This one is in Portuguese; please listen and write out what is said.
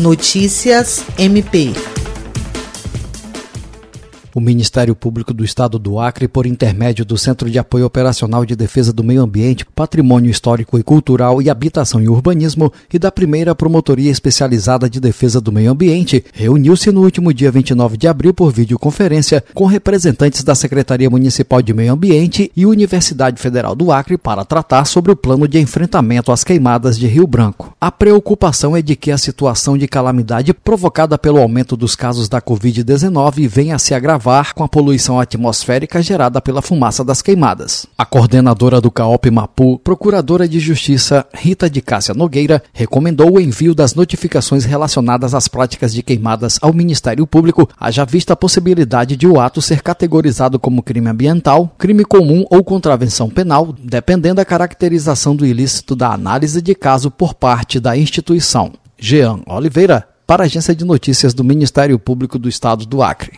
Notícias MP. O Ministério Público do Estado do Acre, por intermédio do Centro de Apoio Operacional de Defesa do Meio Ambiente, Patrimônio Histórico e Cultural e Habitação e Urbanismo e da primeira Promotoria Especializada de Defesa do Meio Ambiente, reuniu-se no último dia 29 de abril por videoconferência com representantes da Secretaria Municipal de Meio Ambiente e Universidade Federal do Acre para tratar sobre o plano de enfrentamento às queimadas de Rio Branco. A preocupação é de que a situação de calamidade provocada pelo aumento dos casos da Covid-19 venha a se agravar acabar com a poluição atmosférica gerada pela fumaça das queimadas. A coordenadora do CAOP Mapu, procuradora de Justiça Rita de Cássia Nogueira, recomendou o envio das notificações relacionadas às práticas de queimadas ao Ministério Público, haja vista a possibilidade de o ato ser categorizado como crime ambiental, crime comum ou contravenção penal, dependendo da caracterização do ilícito da análise de caso por parte da instituição. Jean Oliveira, para a Agência de Notícias do Ministério Público do Estado do Acre.